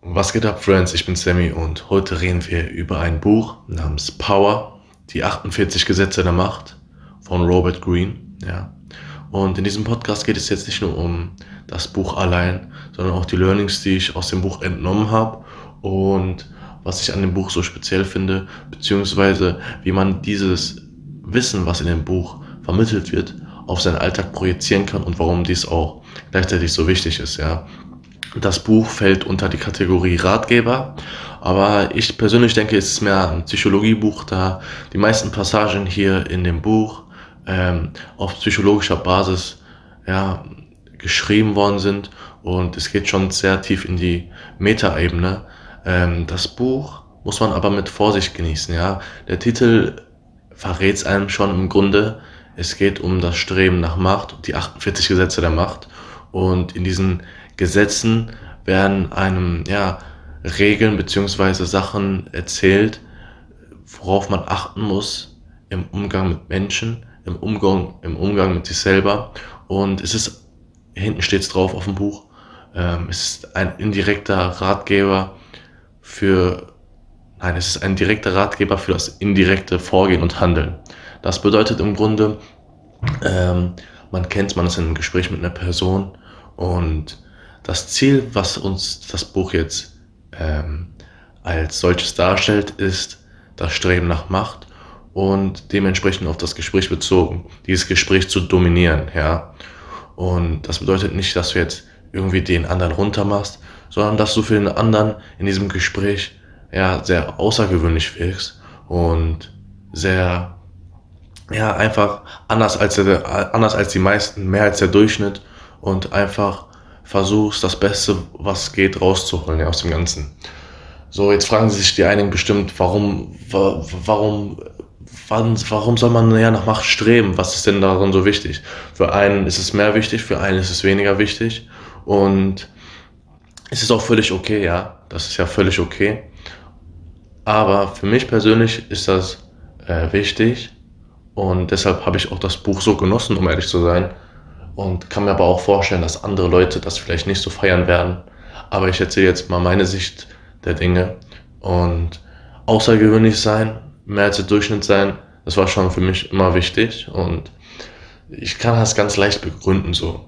Was geht ab, Friends? Ich bin Sammy und heute reden wir über ein Buch namens Power, die 48 Gesetze der Macht von Robert Greene. Ja. Und in diesem Podcast geht es jetzt nicht nur um das Buch allein, sondern auch die Learnings, die ich aus dem Buch entnommen habe und was ich an dem Buch so speziell finde, beziehungsweise wie man dieses Wissen, was in dem Buch vermittelt wird, auf seinen Alltag projizieren kann und warum dies auch gleichzeitig so wichtig ist, ja. Das Buch fällt unter die Kategorie Ratgeber, aber ich persönlich denke, es ist mehr ein Psychologiebuch, da die meisten Passagen hier in dem Buch ähm, auf psychologischer Basis ja, geschrieben worden sind und es geht schon sehr tief in die Metaebene. Ähm, das Buch muss man aber mit Vorsicht genießen. Ja, der Titel verrät es einem schon im Grunde. Es geht um das Streben nach Macht, die 48 Gesetze der Macht und in diesen Gesetzen werden einem ja Regeln beziehungsweise Sachen erzählt, worauf man achten muss im Umgang mit Menschen, im Umgang, im Umgang mit sich selber. Und es ist, hinten steht es drauf auf dem Buch, ähm, es ist ein indirekter Ratgeber für, nein, es ist ein direkter Ratgeber für das indirekte Vorgehen und Handeln. Das bedeutet im Grunde, ähm, man kennt, man ist in einem Gespräch mit einer Person und das Ziel, was uns das Buch jetzt ähm, als solches darstellt, ist das Streben nach Macht und dementsprechend auf das Gespräch bezogen, dieses Gespräch zu dominieren, ja. Und das bedeutet nicht, dass du jetzt irgendwie den anderen runtermachst, sondern dass du für den anderen in diesem Gespräch ja sehr außergewöhnlich wirkst und sehr ja einfach anders als der, anders als die meisten, mehr als der Durchschnitt und einfach versuchst, das Beste, was geht, rauszuholen ja, aus dem Ganzen. So, jetzt fragen sich die einigen bestimmt, warum, warum, warum, warum soll man ja nach Macht streben? Was ist denn daran so wichtig? Für einen ist es mehr wichtig, für einen ist es weniger wichtig. Und es ist auch völlig okay, ja. Das ist ja völlig okay. Aber für mich persönlich ist das äh, wichtig. Und deshalb habe ich auch das Buch so genossen, um ehrlich zu sein und kann mir aber auch vorstellen, dass andere Leute das vielleicht nicht so feiern werden. Aber ich erzähle jetzt mal meine Sicht der Dinge und außergewöhnlich sein, mehr als der Durchschnitt sein, das war schon für mich immer wichtig und ich kann das ganz leicht begründen so.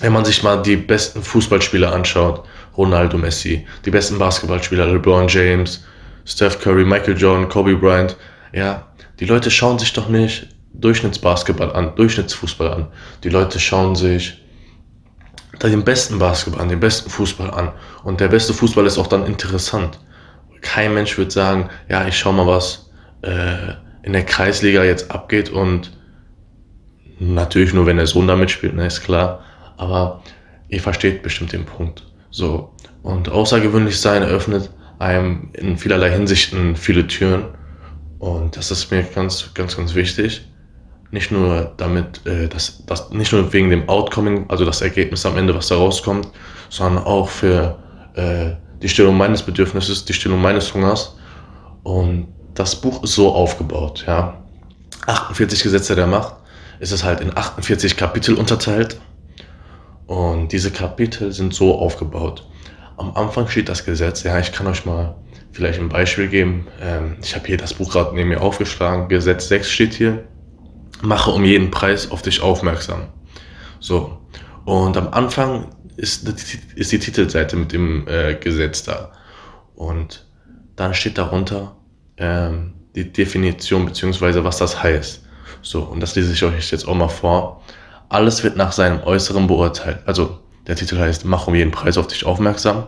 Wenn man sich mal die besten Fußballspieler anschaut, Ronaldo Messi, die besten Basketballspieler, LeBron James, Steph Curry, Michael Jordan, Kobe Bryant, ja, die Leute schauen sich doch nicht Durchschnittsbasketball an, Durchschnittsfußball an. Die Leute schauen sich den besten Basketball an, den besten Fußball an. Und der beste Fußball ist auch dann interessant. Kein Mensch wird sagen, ja, ich schau mal, was äh, in der Kreisliga jetzt abgeht und natürlich nur, wenn der Sohn da mitspielt, ne, ist klar. Aber ihr versteht bestimmt den Punkt. So. Und außergewöhnlich sein eröffnet einem in vielerlei Hinsichten viele Türen. Und das ist mir ganz, ganz, ganz wichtig nicht nur damit, äh, das, das, nicht nur wegen dem Outcoming, also das Ergebnis am Ende, was da rauskommt, sondern auch für äh, die Stillung meines Bedürfnisses, die Stillung meines Hungers. Und das Buch ist so aufgebaut, ja. 48 Gesetze der Macht. ist Es halt in 48 Kapitel unterteilt. Und diese Kapitel sind so aufgebaut. Am Anfang steht das Gesetz, ja, ich kann euch mal vielleicht ein Beispiel geben. Ähm, ich habe hier das Buch gerade neben mir aufgeschlagen. Gesetz 6 steht hier mache um jeden Preis auf dich aufmerksam. So. Und am Anfang ist, ist die Titelseite mit dem äh, Gesetz da. Und dann steht darunter ähm, die Definition beziehungsweise was das heißt. So, und das lese ich euch jetzt auch mal vor. Alles wird nach seinem Äußeren beurteilt. Also, der Titel heißt, mach um jeden Preis auf dich aufmerksam.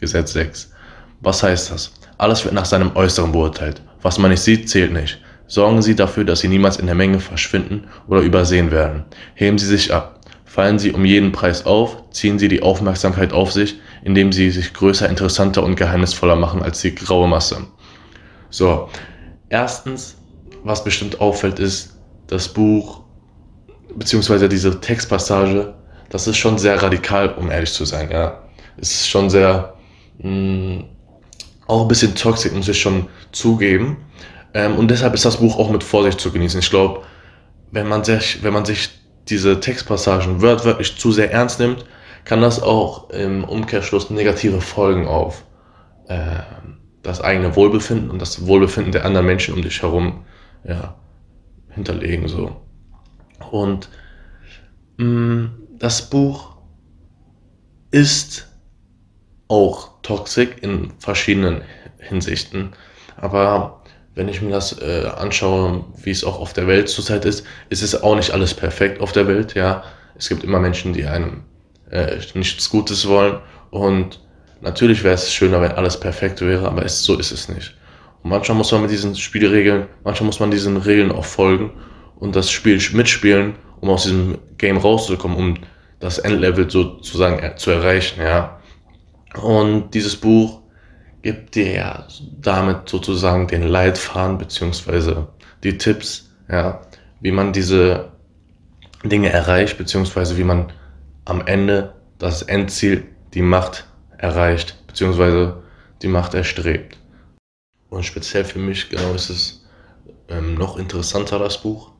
Gesetz 6. Was heißt das? Alles wird nach seinem Äußeren beurteilt. Was man nicht sieht, zählt nicht. Sorgen Sie dafür, dass Sie niemals in der Menge verschwinden oder übersehen werden. Heben Sie sich ab. Fallen Sie um jeden Preis auf, ziehen Sie die Aufmerksamkeit auf sich, indem Sie sich größer, interessanter und geheimnisvoller machen als die graue Masse. So, erstens, was bestimmt auffällt, ist das Buch, beziehungsweise diese Textpassage, das ist schon sehr radikal, um ehrlich zu sein, ja. Es ist schon sehr, mh, mm, auch ein bisschen toxisch, muss ich schon zugeben. Ähm, und deshalb ist das Buch auch mit Vorsicht zu genießen. Ich glaube, wenn man sich, wenn man sich diese Textpassagen wörtwörtlich zu sehr ernst nimmt, kann das auch im Umkehrschluss negative Folgen auf äh, das eigene Wohlbefinden und das Wohlbefinden der anderen Menschen um dich herum ja, hinterlegen. So. Und mh, mm, das Buch ist auch toxisch in verschiedenen Hinsichten. Aber wenn ich mir das äh, anschaue, wie es auch auf der Welt zurzeit ist, ist es auch nicht alles perfekt auf der Welt. Ja, es gibt immer Menschen, die einem äh, nichts Gutes wollen. Und natürlich wäre es schöner, wenn alles perfekt wäre, aber es, so ist es nicht. Und manchmal muss man mit diesen Spielregeln, manchmal muss man diesen Regeln auch folgen und das Spiel mitspielen, um aus diesem Game rauszukommen, um das Endlevel sozusagen zu erreichen. Ja. Und dieses Buch gibt dir ja damit sozusagen den Leitfaden beziehungsweise die Tipps, ja, wie man diese Dinge erreicht, beziehungsweise wie man am Ende das Endziel, die Macht erreicht, beziehungsweise die Macht erstrebt. Und speziell für mich genau ist es ähm, noch interessanter, das Buch.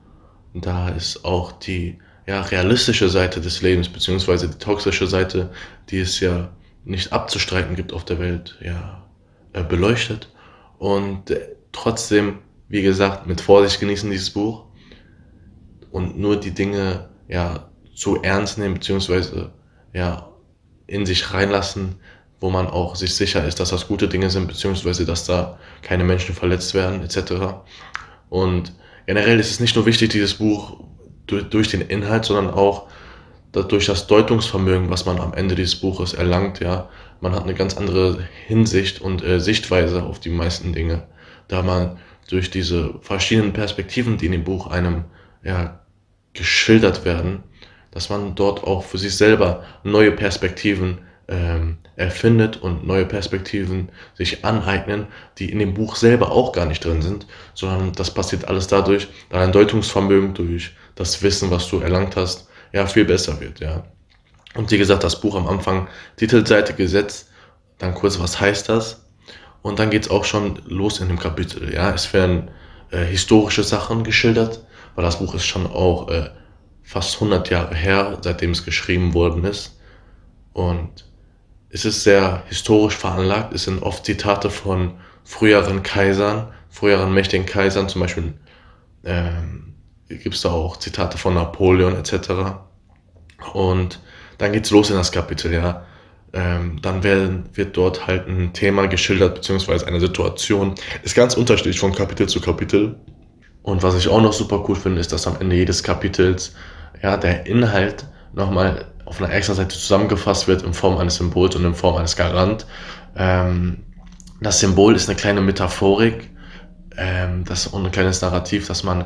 Da ist auch die ja, realistische Seite des Lebens, beziehungsweise die toxische Seite, die es ja nicht abzustreiten gibt auf der Welt, ja, beleuchtet. Und äh, trotzdem, wie gesagt, mit Vorsicht genießen dieses Buch. Und nur die Dinge ja zu ernst nehmen beziehungsweise ja in sich reinlassen, wo man auch sich sicher ist, dass das gute Dinge sind beziehungsweise dass da keine Menschen verletzt werden etc. Und generell ist es nicht nur wichtig, dieses Buch durch, durch den Inhalt, sondern auch durch das Deutungsvermögen, was man am Ende dieses Buches erlangt, ja, man hat eine ganz andere Hinsicht und äh, Sichtweise auf die meisten Dinge, da man durch diese verschiedenen Perspektiven, die in dem Buch einem ja, geschildert werden, dass man dort auch für sich selber neue Perspektiven ähm, erfindet und neue Perspektiven sich aneignen, die in dem Buch selber auch gar nicht drin sind, sondern das passiert alles dadurch, da ein Deutungsvermögen durch das Wissen, was du erlangt hast, ja, viel besser wird, ja. Und wie gesagt, das Buch am Anfang, Titelseite gesetzt, dann kurz, was heißt das? Und dann geht's auch schon los in dem Kapitel, ja. Es werden äh, historische Sachen geschildert, weil das Buch ist schon auch äh, fast 100 Jahre her, seitdem es geschrieben worden ist. Und es ist sehr historisch veranlagt. Es sind oft Zitate von früheren Kaisern, früheren mächtigen Kaisern, zum Beispiel ähm, gibt es da auch Zitate von Napoleon etc. Und dann geht's los in das Kapitel, ja. Ähm, dann werden, wird dort halt ein Thema geschildert, beziehungsweise eine Situation. Ist ganz unterschiedlich von Kapitel zu Kapitel. Und was ich auch noch super cool finde, ist, dass am Ende jedes Kapitels ja, der Inhalt nochmal auf einer extra Seite zusammengefasst wird in Form eines Symbols und in Form eines Garant. Ähm, das Symbol ist eine kleine Metaphorik, ähm, das und ein kleines Narrativ, dass man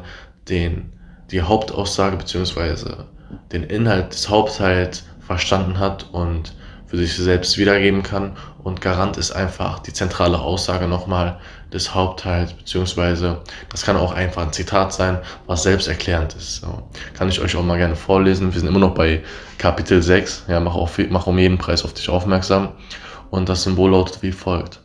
den die Hauptaussage beziehungsweise den Inhalt des Hauptteils verstanden hat und für sich selbst wiedergeben kann. Und Garant ist einfach die zentrale Aussage nochmal des Hauptteils, beziehungsweise das kann auch einfach ein Zitat sein, was selbsterklärend ist. So, kann ich euch auch mal gerne vorlesen. Wir sind immer noch bei Kapitel 6. Ja, mach, auf, mach um jeden Preis auf dich aufmerksam. Und das Symbol lautet wie folgt.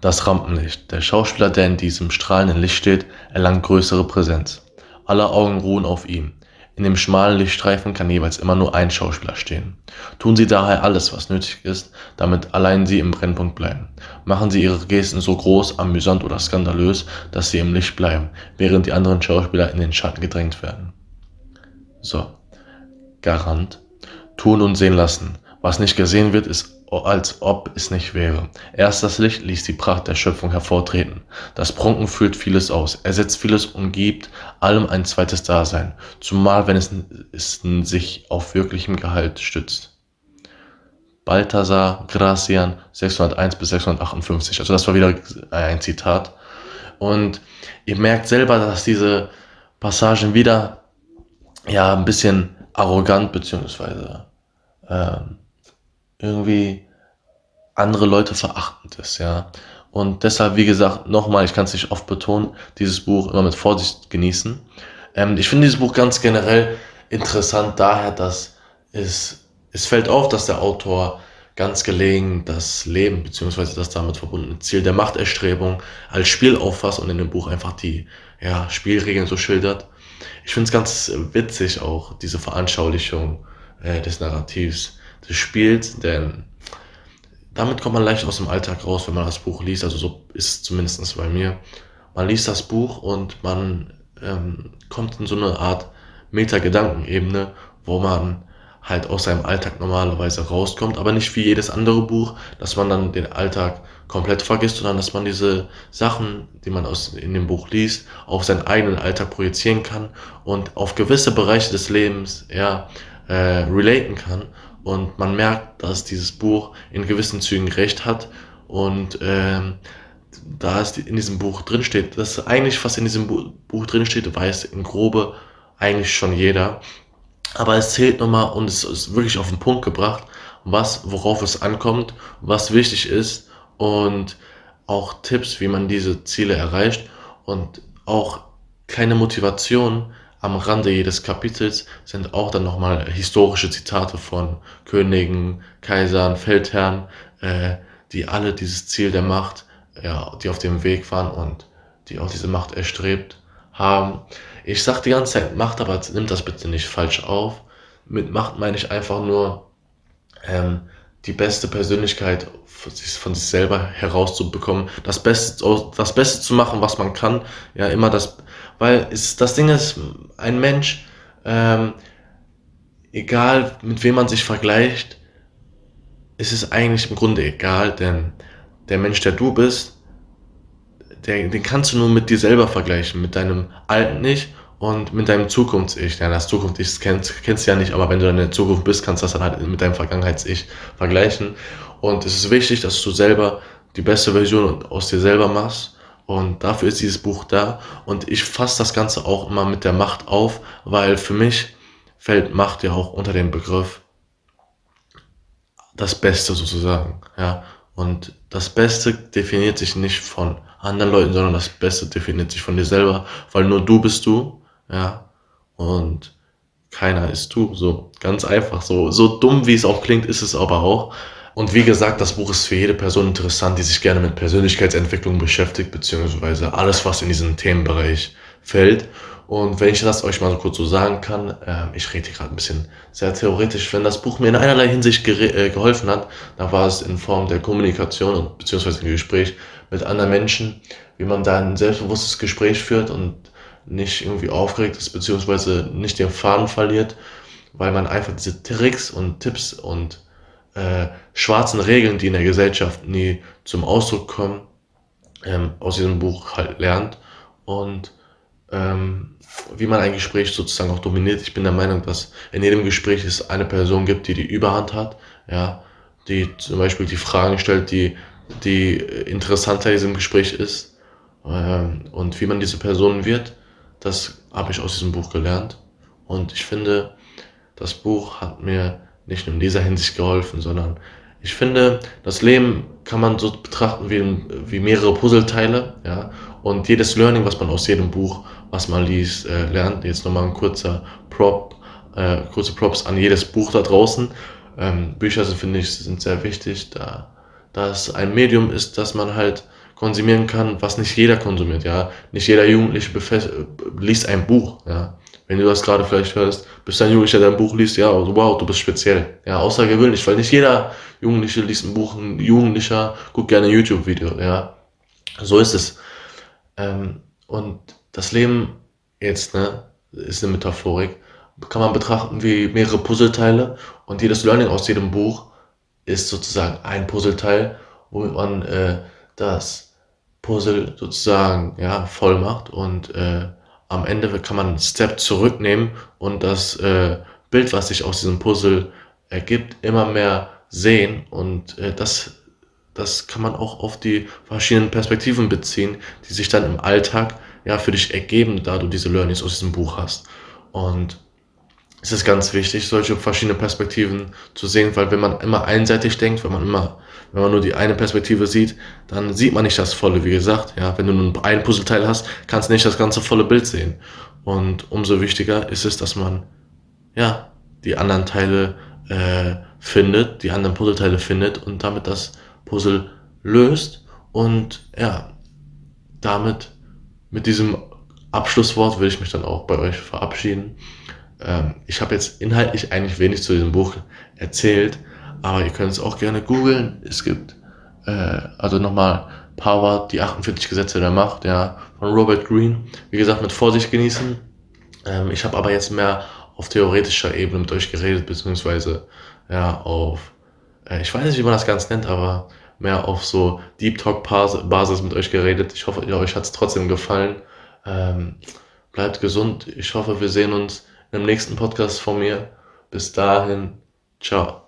Das Rampenlicht. Der Schauspieler, der in diesem strahlenden Licht steht, erlangt größere Präsenz. Alle Augen ruhen auf ihm. In dem schmalen Lichtstreifen kann jeweils immer nur ein Schauspieler stehen. Tun Sie daher alles, was nötig ist, damit allein Sie im Brennpunkt bleiben. Machen Sie Ihre Gesten so groß, amüsant oder skandalös, dass Sie im Licht bleiben, während die anderen Schauspieler in den Schatten gedrängt werden. So. Garant. Tun und sehen lassen. Was nicht gesehen wird, ist als ob es nicht wäre. Erst das Licht ließ die Pracht der Schöpfung hervortreten. Das Prunken füllt vieles aus, ersetzt vieles und gibt allem ein zweites Dasein, zumal wenn es, es sich auf wirklichem Gehalt stützt. Balthasar Gracian 601 bis 658. Also das war wieder ein Zitat. Und ihr merkt selber, dass diese Passagen wieder ja ein bisschen arrogant beziehungsweise ähm, irgendwie andere Leute verachtend ist, ja. Und deshalb, wie gesagt, nochmal, ich kann es nicht oft betonen, dieses Buch immer mit Vorsicht genießen. Ähm, ich finde dieses Buch ganz generell interessant daher, dass es, es fällt auf, dass der Autor ganz gelegen das Leben beziehungsweise das damit verbundene Ziel der Machterstrebung als Spiel auffasst und in dem Buch einfach die ja, Spielregeln so schildert. Ich finde es ganz witzig auch, diese Veranschaulichung äh, des Narrativs des Spiels, denn damit kommt man leicht aus dem Alltag raus, wenn man das Buch liest. Also so ist es zumindest bei mir. Man liest das Buch und man ähm, kommt in so eine Art Meta-Gedankenebene, wo man halt aus seinem Alltag normalerweise rauskommt, aber nicht wie jedes andere Buch, dass man dann den Alltag komplett vergisst, sondern dass man diese Sachen, die man aus, in dem Buch liest, auf seinen eigenen Alltag projizieren kann und auf gewisse Bereiche des Lebens ja, äh, relaten kann. Und man merkt, dass dieses Buch in gewissen Zügen recht hat und ähm, da es in diesem Buch drinsteht, dass eigentlich was in diesem Buch drinsteht, weiß in grobe eigentlich schon jeder. Aber es zählt nochmal und es ist wirklich auf den Punkt gebracht, was, worauf es ankommt, was wichtig ist und auch Tipps, wie man diese Ziele erreicht und auch kleine Motivation am Rande jedes Kapitels sind auch dann nochmal historische Zitate von Königen, Kaisern, Feldherren, äh, die alle dieses Ziel der Macht, ja, die auf dem Weg waren und die auch diese Macht erstrebt haben. Ich sag die ganze Zeit Macht, aber nimm das bitte nicht falsch auf. Mit Macht meine ich einfach nur ähm, die beste Persönlichkeit von sich selber herauszubekommen, das Beste, das Beste zu machen, was man kann. Ja, immer das, weil es, das Ding ist, ein Mensch, ähm, egal mit wem man sich vergleicht, ist es eigentlich im Grunde egal, denn der Mensch, der du bist, der, den kannst du nur mit dir selber vergleichen, mit deinem alten Ich und mit deinem Zukunfts-Ich. Ja, das Zukunfts-Ich kennst, kennst du ja nicht, aber wenn du in der Zukunft bist, kannst du das dann halt mit deinem Vergangenheits-Ich vergleichen. Und es ist wichtig, dass du selber die beste Version aus dir selber machst. Und dafür ist dieses Buch da. Und ich fasse das Ganze auch immer mit der Macht auf, weil für mich fällt Macht ja auch unter den Begriff das Beste sozusagen. Ja, und das Beste definiert sich nicht von anderen Leuten, sondern das Beste definiert sich von dir selber, weil nur du bist du, ja, und keiner ist du, so ganz einfach, so, so dumm wie es auch klingt, ist es aber auch. Und wie gesagt, das Buch ist für jede Person interessant, die sich gerne mit Persönlichkeitsentwicklung beschäftigt, beziehungsweise alles, was in diesen Themenbereich fällt. Und wenn ich das euch mal so kurz so sagen kann, äh, ich rede hier gerade ein bisschen sehr theoretisch, wenn das Buch mir in einerlei Hinsicht äh, geholfen hat, dann war es in Form der Kommunikation und beziehungsweise im Gespräch mit anderen Menschen, wie man da ein selbstbewusstes Gespräch führt und nicht irgendwie aufgeregt ist, beziehungsweise nicht den Faden verliert, weil man einfach diese Tricks und Tipps und äh, schwarzen Regeln, die in der Gesellschaft nie zum Ausdruck kommen, ähm, aus diesem Buch halt lernt und ähm, wie man ein Gespräch sozusagen auch dominiert. Ich bin der Meinung, dass in jedem Gespräch es eine Person gibt, die die Überhand hat, ja, die zum Beispiel die Fragen stellt, die, die interessanter in diesem Gespräch ist. Ähm, und wie man diese Person wird, das habe ich aus diesem Buch gelernt. Und ich finde, das Buch hat mir nicht nur in dieser Hinsicht geholfen, sondern ich finde, das Leben kann man so betrachten wie, wie mehrere Puzzleteile, ja. Und jedes Learning, was man aus jedem Buch was man liest, äh, lernt. Jetzt nochmal ein kurzer Prop, äh, kurze Props an jedes Buch da draußen. Ähm, Bücher sind, finde ich, sind sehr wichtig, da, da es ein Medium ist, das man halt konsumieren kann, was nicht jeder konsumiert, ja. Nicht jeder Jugendliche liest ein Buch, ja. Wenn du das gerade vielleicht hörst, bist ein Jugendlicher, der ein Buch liest, ja, wow, du bist speziell. Ja, außergewöhnlich, weil nicht jeder Jugendliche liest ein Buch, ein Jugendlicher guckt gerne ein YouTube-Video, ja. So ist es. Ähm, und das Leben jetzt, ne, ist eine Metaphorik, kann man betrachten wie mehrere Puzzleteile und jedes Learning aus jedem Buch ist sozusagen ein Puzzleteil, womit man äh, das Puzzle sozusagen ja, voll macht und äh, am Ende kann man einen Step zurücknehmen und das äh, Bild, was sich aus diesem Puzzle ergibt, immer mehr sehen und äh, das, das kann man auch auf die verschiedenen Perspektiven beziehen, die sich dann im Alltag ja, für dich ergeben, da du diese Learnings aus diesem Buch hast. Und es ist ganz wichtig, solche verschiedene Perspektiven zu sehen, weil wenn man immer einseitig denkt, wenn man immer, wenn man nur die eine Perspektive sieht, dann sieht man nicht das volle, wie gesagt. Ja, wenn du nur ein Puzzleteil hast, kannst du nicht das ganze volle Bild sehen. Und umso wichtiger ist es, dass man, ja, die anderen Teile äh, findet, die anderen Puzzleteile findet und damit das Puzzle löst und ja, damit mit diesem Abschlusswort will ich mich dann auch bei euch verabschieden. Ähm, ich habe jetzt inhaltlich eigentlich wenig zu diesem Buch erzählt, Aber ihr könnt es auch gerne googeln. Es gibt, äh, also nochmal, Power, die 48 Gesetze der Macht, ja, von Robert Greene. Wie gesagt, mit Vorsicht genießen. Ähm, ich habe aber jetzt mehr auf theoretischer Ebene mit euch geredet, beziehungsweise ja, auf, äh, ich weiß nicht, wie man das ganz nennt, aber mehr auf so Deep Talk Basis mit euch geredet. Ich hoffe, euch hat es trotzdem gefallen. Ähm, bleibt gesund. Ich hoffe, wir sehen uns im nächsten Podcast von mir. Bis dahin, ciao.